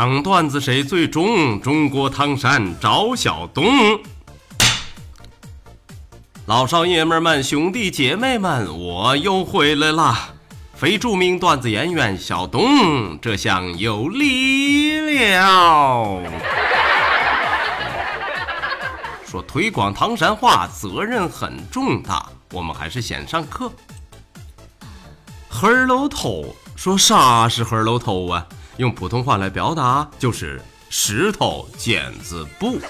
讲段子谁最中？中国唐山赵小东。老少爷们们、兄弟姐妹们，我又回来啦！非著名段子演员小东，这下有力了。说推广唐山话责任很重大，我们还是先上课。黑楼头，说啥是黑楼头啊？用普通话来表达就是石头剪子布。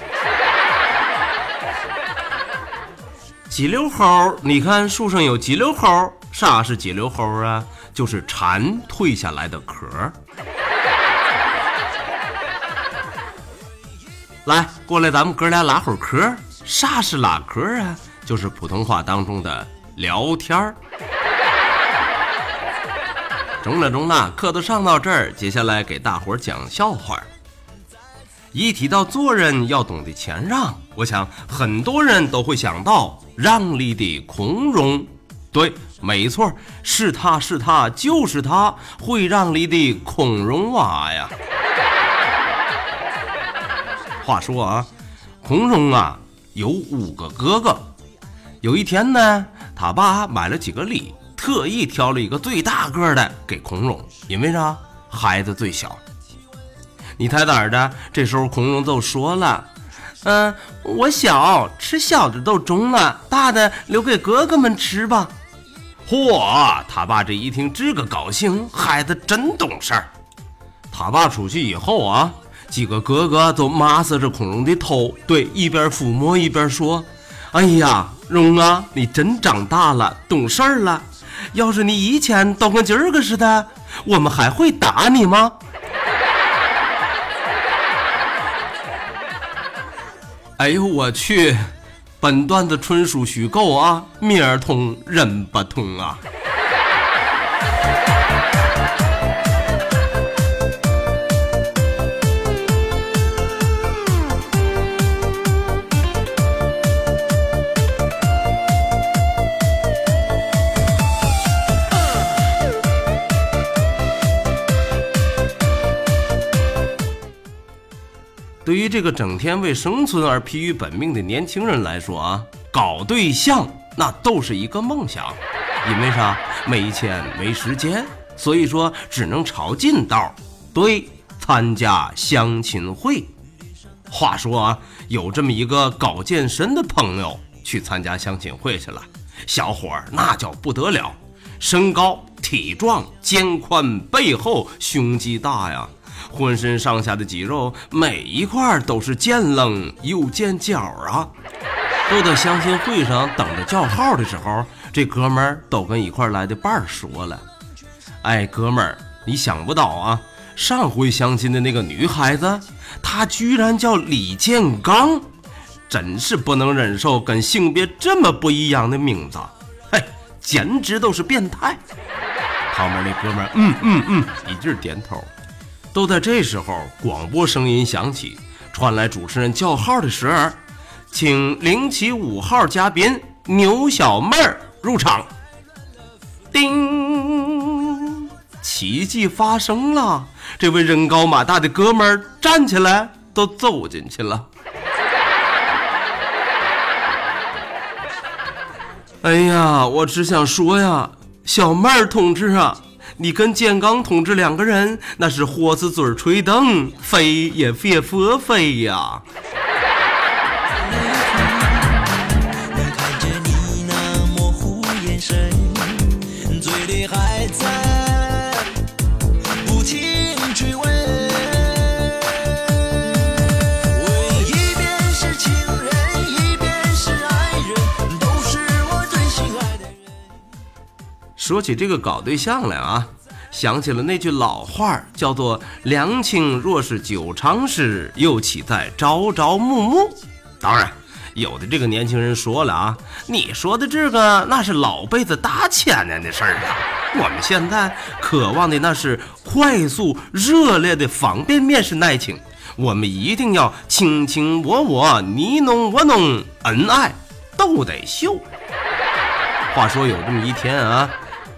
鸡柳蒿，你看树上有鸡柳蒿，啥是鸡柳蒿啊？就是蝉蜕下来的壳。来，过来，咱们哥俩拉会儿嗑。啥是拉嗑啊？就是普通话当中的聊天儿。中了中了，课都上到这儿，接下来给大伙儿讲笑话。一提到做人要懂得谦让，我想很多人都会想到让梨的孔融。对，没错，是他是他就是他会让梨的孔融娃呀。话说啊，孔融啊有五个哥哥，有一天呢，他爸买了几个梨。特意挑了一个最大个的给孔融，因为啥？孩子最小。你猜咋的？这时候孔融就说了：“嗯，我小，吃小的都中了，大的留给哥哥们吃吧。”嚯！他爸这一听这个高兴，孩子真懂事儿。他爸出去以后啊，几个哥哥都抹挲着孔融的头，对，一边抚摸一边说：“哎呀，融啊，你真长大了，懂事儿了。”要是你以前都跟今儿个似的，我们还会打你吗？哎呦我去！本段子纯属虚构啊，名儿通人不通啊！对于这个整天为生存而疲于奔命的年轻人来说啊，搞对象那都是一个梦想，因为啥？没钱没时间，所以说只能抄近道，对，参加相亲会。话说啊，有这么一个搞健身的朋友去参加相亲会去了，小伙儿那叫不得了，身高体壮，肩宽背厚，胸肌大呀。浑身上下的肌肉每一块都是见棱又见角啊！都在相亲会上等着叫号的时候，这哥们儿都跟一块来的伴儿说了：“哎，哥们儿，你想不到啊，上回相亲的那个女孩子，她居然叫李建刚，真是不能忍受跟性别这么不一样的名字，嘿，简直都是变态！”旁边那哥们儿，嗯嗯嗯，一劲点头。都在这时候，广播声音响起，传来主持人叫号的时候，请零七五号嘉宾牛小妹儿入场。叮，奇迹发生了，这位人高马大的哥们儿站起来，都走进去了。哎呀，我只想说呀，小妹儿同志啊。你跟建刚同志两个人，那是豁子嘴吹灯，飞也别佛飞呀！说起这个搞对象来啊，想起了那句老话，叫做“两情若是久长时，又岂在朝朝暮暮”。当然，有的这个年轻人说了啊，你说的这个那是老辈子大千年的事儿啊。我们现在渴望的那是快速、热烈的方便面式爱情。我们一定要卿卿我我，你侬我侬，恩爱都得秀。话说有这么一天啊，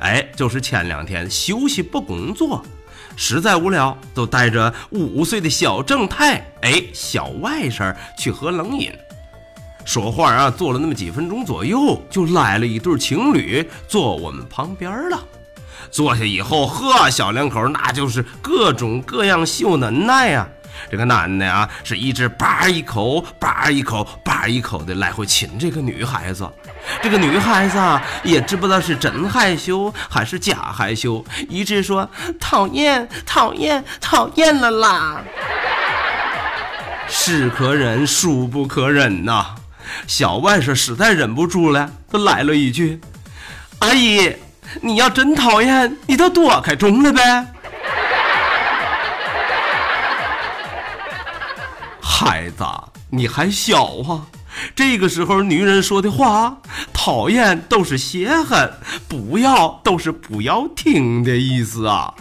哎，就是前两天休息不工作，实在无聊，就带着五岁的小正太，哎，小外甥去喝冷饮。说话啊，坐了那么几分钟左右，就来了一对情侣坐我们旁边了。坐下以后，呵，小两口那就是各种各样秀恩爱啊。这个男的啊，是一直叭一口叭一口叭一口的来回亲这个女孩子。这个女孩子啊，也知不道是真害羞还是假害羞，一直说讨厌讨厌讨厌了啦。是可忍，孰不可忍呐！小外甥实在忍不住了，都来了一句：“阿姨，你要真讨厌，你就躲开中了呗。”孩子，你还小啊！这个时候女人说的话，讨厌都是泄恨，不要都是不要听的意思啊。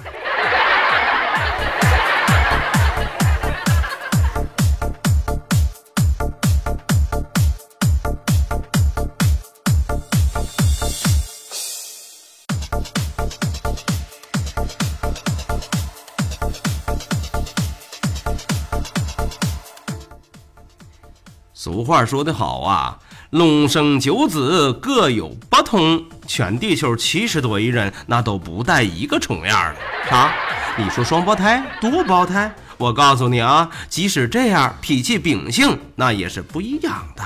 俗话说得好啊，龙生九子各有不同，全地球七十多亿人，那都不带一个重样的。啥？你说双胞胎、多胞胎？我告诉你啊，即使这样，脾气秉性那也是不一样的。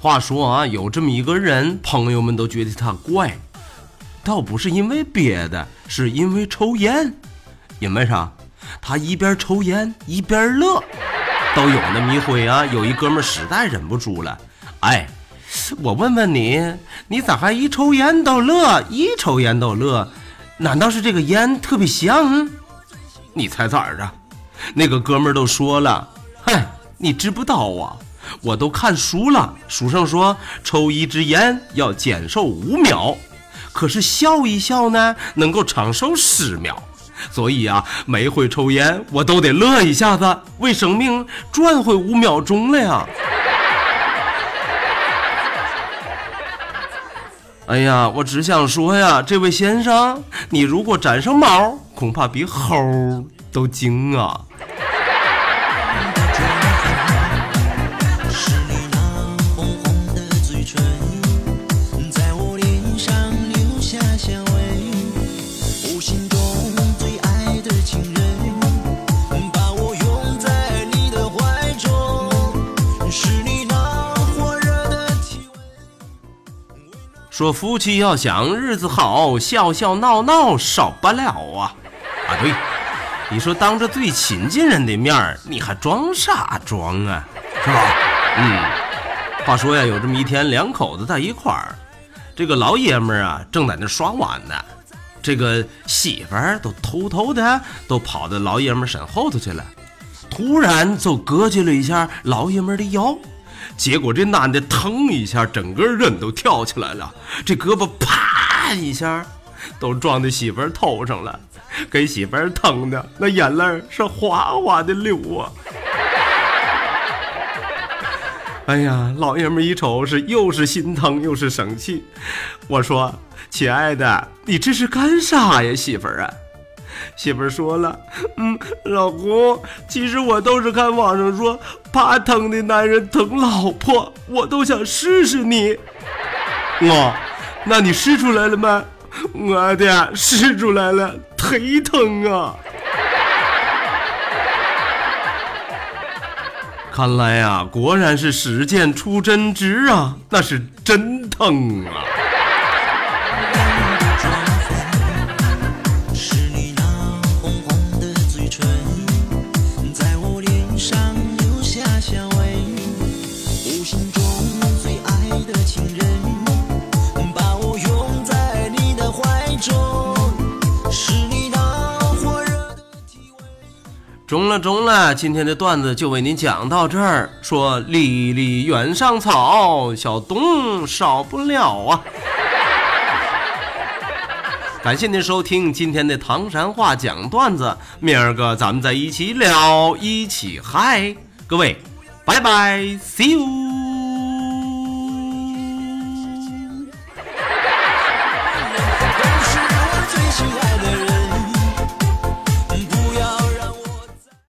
话说啊，有这么一个人，朋友们都觉得他怪，倒不是因为别的，是因为抽烟。因为啥？他一边抽烟一边乐。都有那么一回啊，有一哥们实在忍不住了，哎，我问问你，你咋还一抽烟都乐？一抽烟都乐，难道是这个烟特别香？你猜咋着？那个哥们都说了，嗨，你知不道啊？我都看书了，书上说抽一支烟要减寿五秒，可是笑一笑呢，能够长寿十秒。所以啊，每回抽烟我都得乐一下子，为生命赚回五秒钟了呀！哎呀，我只想说呀，这位先生，你如果沾上毛，恐怕比猴都精啊！说夫妻要想日子好，笑笑闹闹少不了啊！啊对，你说当着最亲近人的面儿，你还装啥装啊？是吧？嗯。话说呀，有这么一天，两口子在一块儿，这个老爷们儿啊正在那刷碗呢，这个媳妇儿都偷偷的都跑到老爷们儿身后头去了，突然就割击了一下老爷们儿的腰。结果这男的腾一下，整个人都跳起来了，这胳膊啪一下，都撞在媳妇儿头上了，给媳妇儿疼的那眼泪是哗哗的流啊！哎呀，老爷们一瞅是又是心疼又是生气，我说：“亲爱的，你这是干啥呀，媳妇儿啊？”媳妇儿说了：“嗯，老公，其实我都是看网上说，怕疼的男人疼老婆，我都想试试你。我，那你试出来了吗？我的试出来了，忒疼啊！看来呀，果然是实践出真知啊，那是真疼啊！”中了中了，今天的段子就为您讲到这儿。说离离原上草，小东少不了啊。感谢您收听今天的唐山话讲段子，明儿个咱们再一起聊，一起嗨，各位，拜拜，see you。